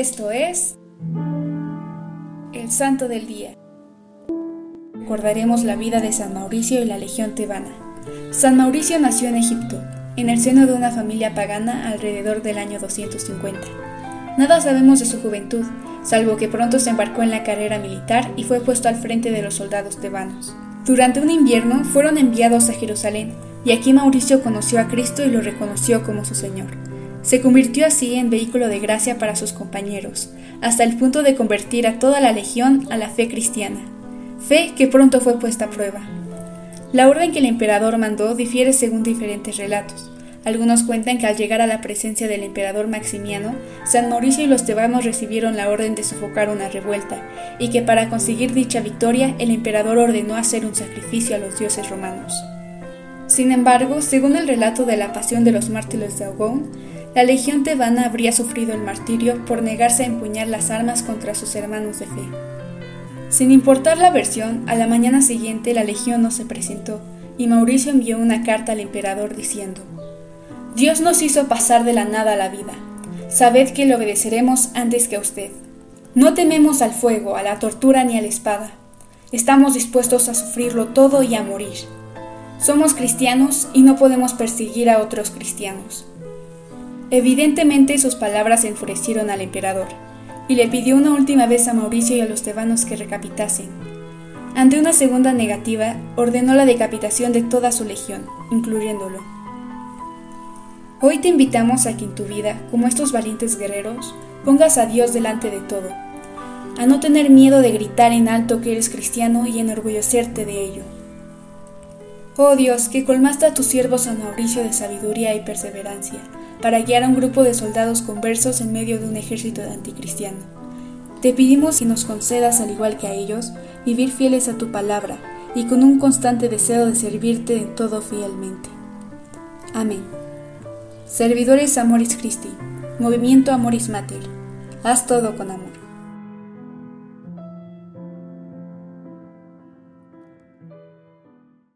Esto es el Santo del Día. Recordaremos la vida de San Mauricio y la Legión tebana. San Mauricio nació en Egipto, en el seno de una familia pagana alrededor del año 250. Nada sabemos de su juventud, salvo que pronto se embarcó en la carrera militar y fue puesto al frente de los soldados tebanos. Durante un invierno fueron enviados a Jerusalén, y aquí Mauricio conoció a Cristo y lo reconoció como su Señor. Se convirtió así en vehículo de gracia para sus compañeros, hasta el punto de convertir a toda la legión a la fe cristiana, fe que pronto fue puesta a prueba. La orden que el emperador mandó difiere según diferentes relatos. Algunos cuentan que al llegar a la presencia del emperador Maximiano, San Mauricio y los tebanos recibieron la orden de sofocar una revuelta, y que para conseguir dicha victoria el emperador ordenó hacer un sacrificio a los dioses romanos. Sin embargo, según el relato de la pasión de los mártires de Augón, la legión tebana habría sufrido el martirio por negarse a empuñar las armas contra sus hermanos de fe. Sin importar la versión, a la mañana siguiente la legión no se presentó, y Mauricio envió una carta al emperador diciendo, Dios nos hizo pasar de la nada a la vida. Sabed que le obedeceremos antes que a usted. No tememos al fuego, a la tortura ni a la espada. Estamos dispuestos a sufrirlo todo y a morir. Somos cristianos y no podemos perseguir a otros cristianos. Evidentemente sus palabras enfurecieron al emperador, y le pidió una última vez a Mauricio y a los tebanos que recapitasen. Ante una segunda negativa, ordenó la decapitación de toda su legión, incluyéndolo. Hoy te invitamos a que en tu vida, como estos valientes guerreros, pongas a Dios delante de todo, a no tener miedo de gritar en alto que eres cristiano y enorgullecerte de ello. Oh Dios, que colmaste a tus siervos San Mauricio de sabiduría y perseverancia, para guiar a un grupo de soldados conversos en medio de un ejército anticristiano. Te pedimos que nos concedas, al igual que a ellos, vivir fieles a tu palabra y con un constante deseo de servirte en todo fielmente. Amén. Servidores Amoris Christi, Movimiento Amoris Mater, haz todo con amor.